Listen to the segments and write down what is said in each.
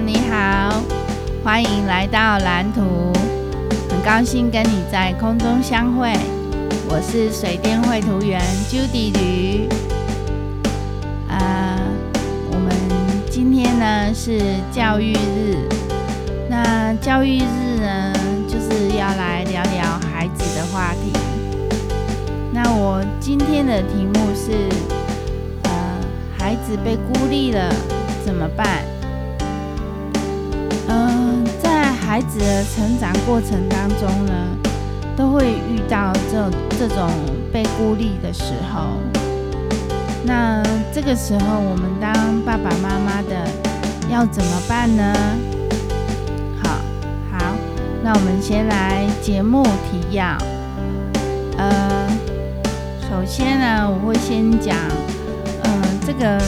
你好，欢迎来到蓝图，很高兴跟你在空中相会。我是水电绘图员 Judy 吕。呃，我们今天呢是教育日，那教育日呢就是要来聊聊孩子的话题。那我今天的题目是，呃，孩子被孤立了怎么办？子的成长过程当中呢，都会遇到这这种被孤立的时候。那这个时候，我们当爸爸妈妈的要怎么办呢？好，好，那我们先来节目提要。呃，首先呢，我会先讲，嗯、这个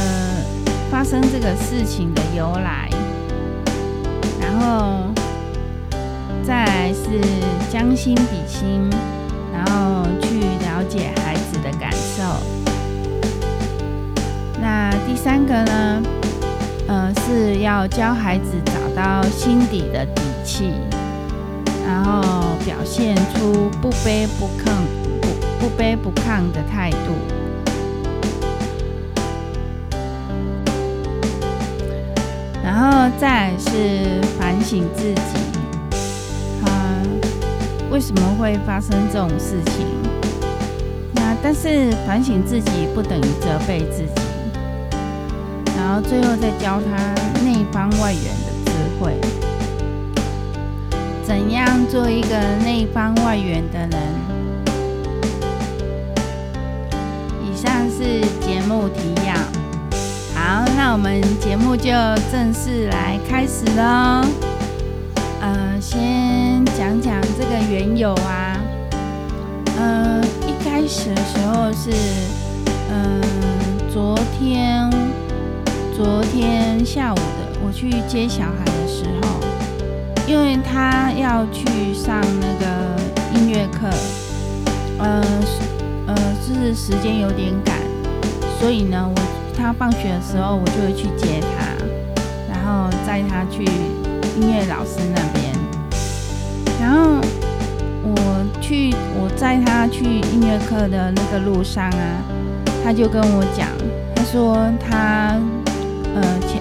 发生这个事情的由来。然后，是将心比心，然后去了解孩子的感受。那第三个呢，呃，是要教孩子找到心底的底气，然后表现出不卑不亢、不不卑不亢的态度。然后再是反省自己，为什么会发生这种事情？那但是反省自己不等于责备自己，然后最后再教他内方外圆的智慧，怎样做一个内方外圆的人？以上是节目提要。好，那我们节目就正式来开始喽。呃，先讲讲这个缘由啊。呃，一开始的时候是，嗯、昨天，昨天下午的，我去接小孩的时候，因为他要去上那个音乐课，呃，呃，就是时间有点赶，所以呢，我。他放学的时候，我就会去接他，然后载他去音乐老师那边。然后我去，我载他去音乐课的那个路上啊，他就跟我讲，他说他呃前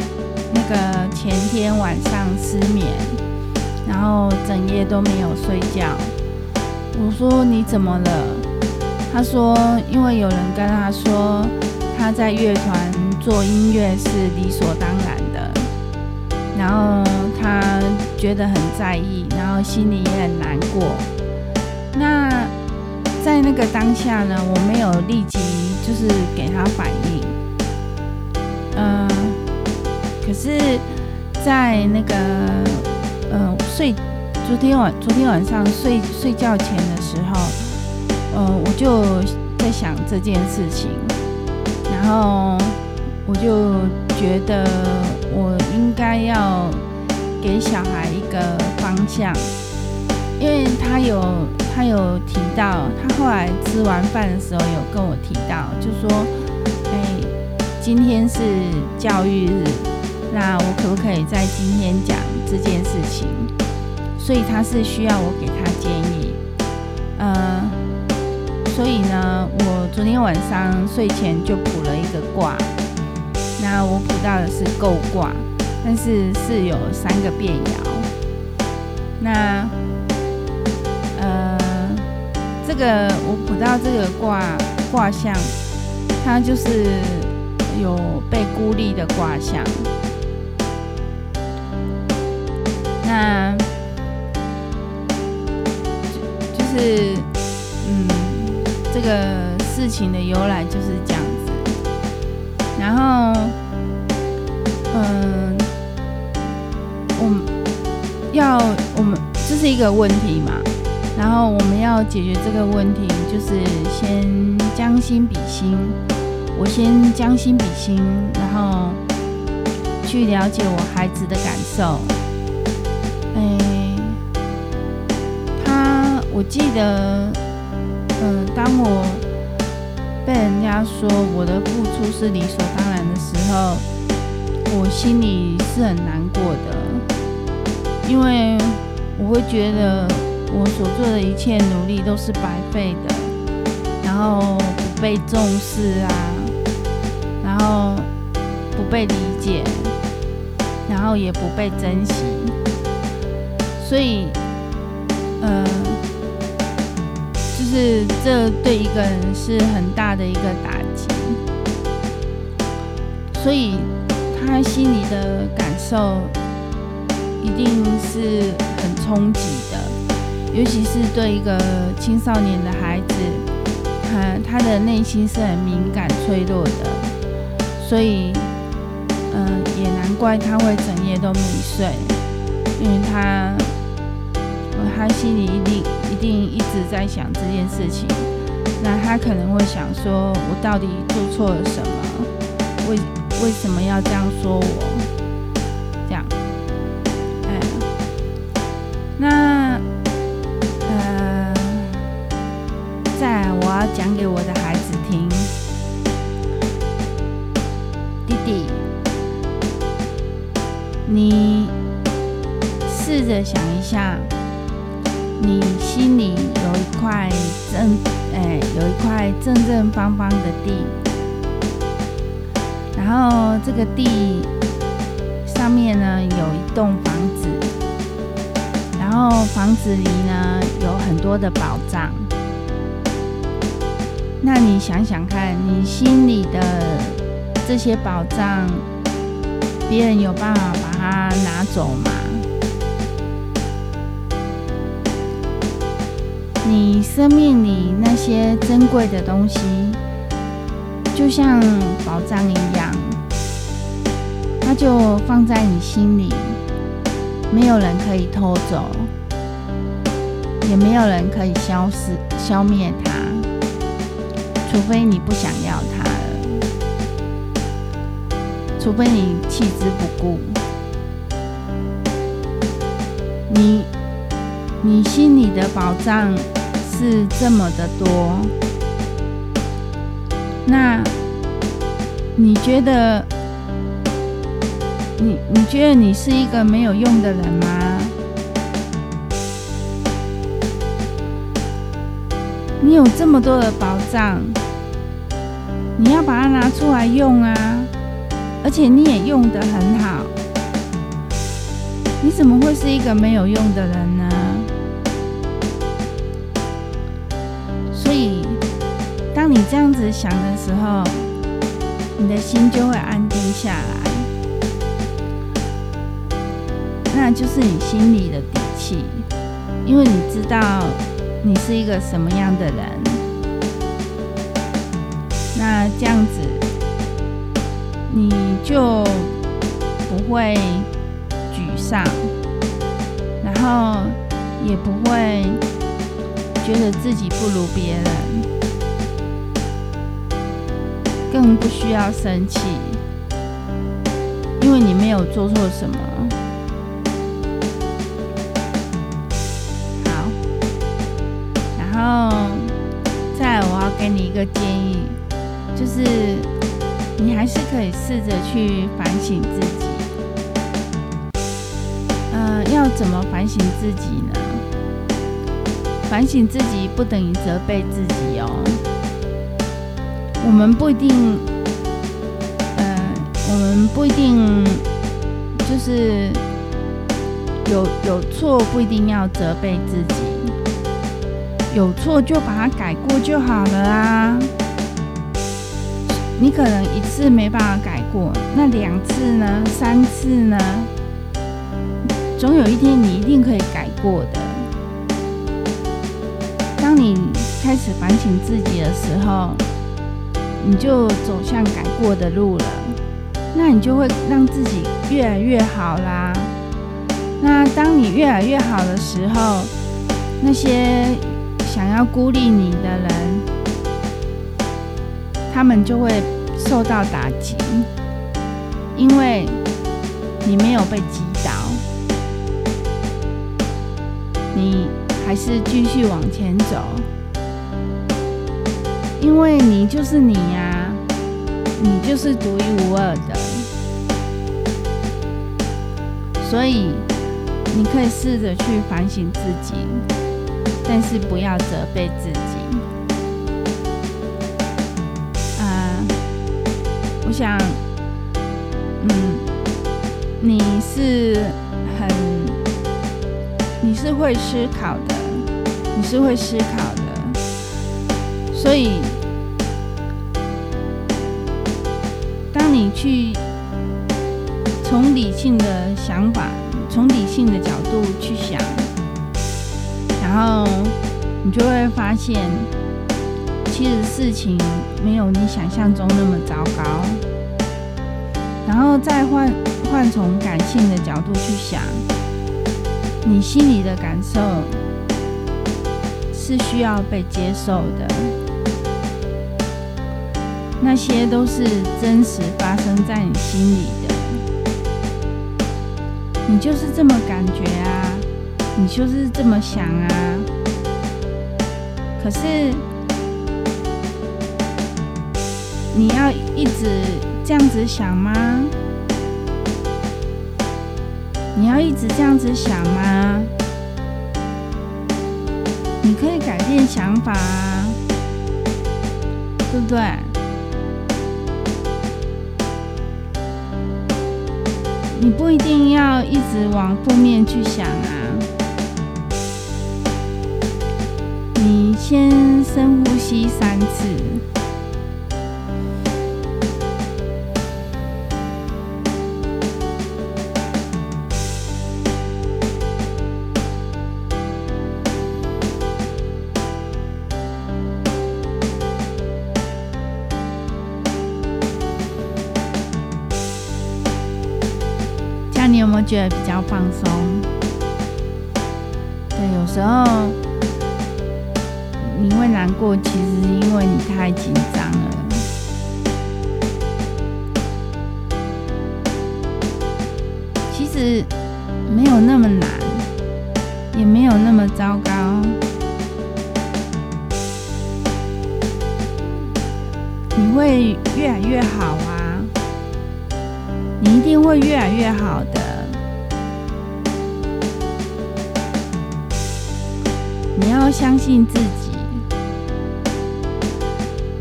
那个前天晚上失眠，然后整夜都没有睡觉。我说你怎么了？他说因为有人跟他说。他在乐团做音乐是理所当然的，然后他觉得很在意，然后心里也很难过。那在那个当下呢，我没有立即就是给他反应，嗯、可是，在那个呃睡昨天晚昨天晚上睡睡觉前的时候，呃，我就在想这件事情。然后我就觉得我应该要给小孩一个方向，因为他有他有提到，他后来吃完饭的时候有跟我提到，就说：“哎，今天是教育日，那我可不可以在今天讲这件事情？”所以他是需要我给他建议，呃。所以呢，我昨天晚上睡前就卜了一个卦。那我卜到的是够卦，但是是有三个变爻。那呃，这个我卜到这个卦卦象，它就是有被孤立的卦象。那就，是嗯。这个事情的由来就是这样子，然后，嗯，要我们这是一个问题嘛，然后我们要解决这个问题，就是先将心比心，我先将心比心，然后去了解我孩子的感受。哎，他，我记得。嗯，当我被人家说我的付出是理所当然的时候，我心里是很难过的，因为我会觉得我所做的一切努力都是白费的，然后不被重视啊，然后不被理解，然后也不被珍惜，所以，呃，就是这对一个人是很大的一个打击，所以。他心里的感受一定是很冲击的，尤其是对一个青少年的孩子，他他的内心是很敏感脆弱的，所以，嗯、也难怪他会整夜都没睡，因为他，他心里一定一定一直在想这件事情，那他可能会想说，我到底做错了什么？为为什么要这样说我？想一下，你心里有一块正，哎，有一块正正方方的地。然后这个地上面呢，有一栋房子，然后房子里呢，有很多的宝藏。那你想想看，你心里的这些宝藏，别人有办法把它拿走吗？你生命里那些珍贵的东西，就像宝藏一样，它就放在你心里，没有人可以偷走，也没有人可以消失、消灭它，除非你不想要它了，除非你弃之不顾。你，你心里的宝藏是这么的多。那你觉得，你你觉得你是一个没有用的人吗？你有这么多的宝藏，你要把它拿出来用啊！而且你也用得很好，你怎么会是一个没有用的人呢？这样子想的时候，你的心就会安定下来，那就是你心里的底气，因为你知道你是一个什么样的人，那这样子你就不会沮丧，然后也不会觉得自己不如别人。更不需要生气，因为你没有做错什么。好，然后再来我要给你一个建议，就是你还是可以试着去反省自己。嗯，要怎么反省自己呢？反省自己不等于责备自己哦。我们不一定，呃，我们不一定就是有有错，不一定要责备自己，有错就把它改过就好了啊。你可能一次没办法改过，那两次呢？三次呢？总有一天你一定可以改过的。当你开始反省自己的时候，你就走向改过的路了，那你就会让自己越来越好啦。那当你越来越好的时候，那些想要孤立你的人，他们就会受到打击，因为你没有被击倒，你还是继续往前走。因为你就是你呀，你就是独一无二的。所以你可以试着去反省自己，但是不要责备自己。啊、我想，嗯，你是很，你是会思考的，你是会思考，所以。当你去从理性的想法，从理性的角度去想，然后你就会发现，其实事情没有你想象中那么糟糕。然后再换换从感性的角度去想，你心里的感受是需要被接受的。那些都是真实发生在你心里的，你就是这么感觉啊，你就是这么想啊。可是你要一直这样子想吗？你要一直这样子想吗？你可以改变想法啊，对不对？你不一定要一直往负面去想啊，你先深呼吸三次。有没有觉得比较放松？对，有时候你会难过，其实是因为你太紧张了。其实没有那么难，也没有那么糟糕。你会越来越好！你一定会越来越好的。你要相信自己。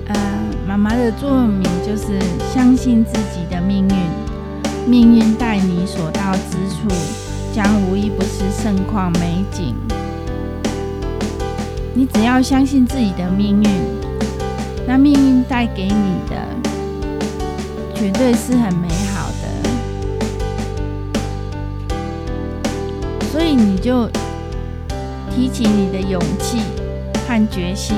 呃，妈妈的座右铭就是相信自己的命运，命运带你所到之处，将无一不是盛况美景。你只要相信自己的命运，那命运带给你的绝对是很美好所以你就提起你的勇气和决心，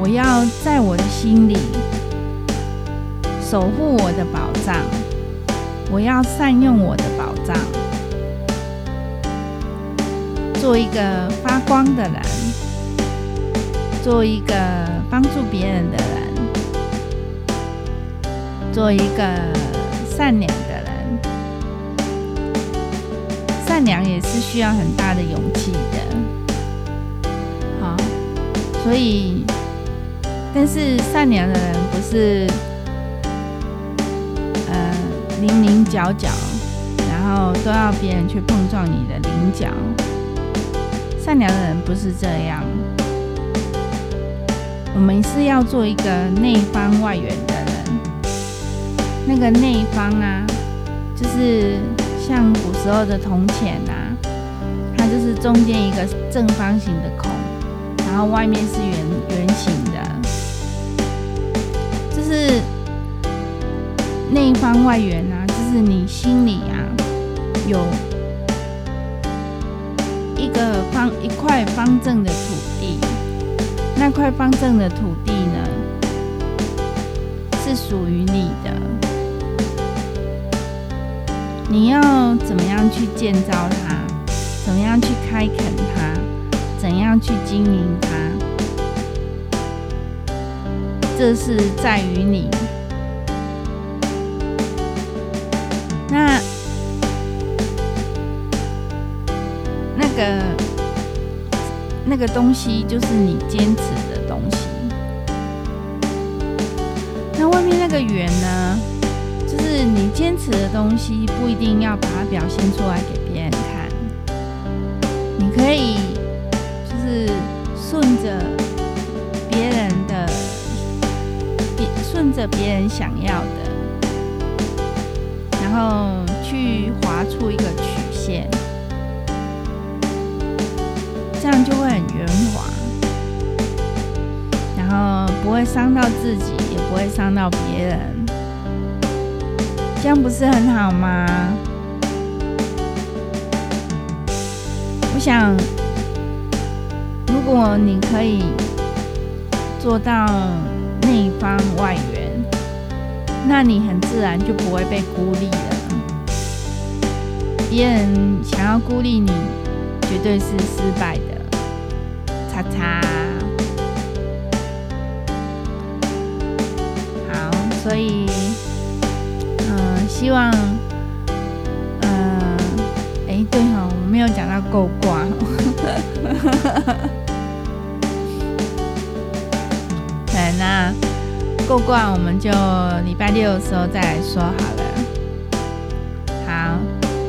我要在我的心里守护我的宝藏，我要善用我的宝藏，做一个发光的人，做一个帮助别人的人，做一个善良善良也是需要很大的勇气的，好，所以，但是善良的人不是，呃，棱棱角角，然后都要别人去碰撞你的棱角。善良的人不是这样，我们是要做一个内方外圆的人。那个内方啊，就是。像古时候的铜钱呐，它就是中间一个正方形的孔，然后外面是圆圆形的，就是内方外圆啊，就是你心里啊有一个方一块方正的土地，那块方正的土地呢是属于你的。你要怎么样去建造它？怎么样去开垦它？怎样去经营它？这是在于你。那那个那个东西就是你坚持的东西。那外面那个圆呢？你坚持的东西不一定要把它表现出来给别人看，你可以就是顺着别人的，别顺着别人想要的，然后去划出一个曲线，这样就会很圆滑，然后不会伤到自己，也不会伤到别人。这样不是很好吗？我想，如果你可以做到内方外圆，那你很自然就不会被孤立了。别人想要孤立你，绝对是失败的。叉叉。好，所以。希望，嗯、呃，哎、对哈，我没有讲到够卦。对，那够卦我们就礼拜六的时候再来说好了。好，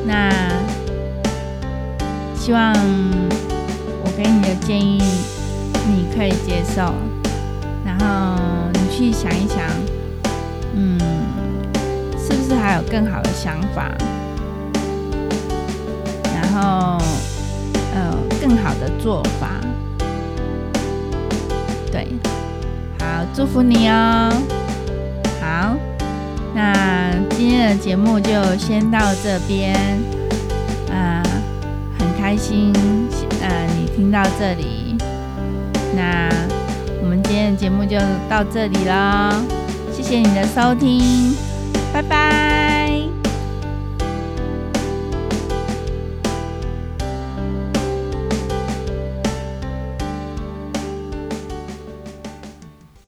那希望我给你的建议你可以接受，然后你去想一想，还有更好的想法，然后，呃，更好的做法，对，好，祝福你哦。好，那今天的节目就先到这边，啊、很开心，呃，你听到这里，那我们今天的节目就到这里了，谢谢你的收听。拜拜。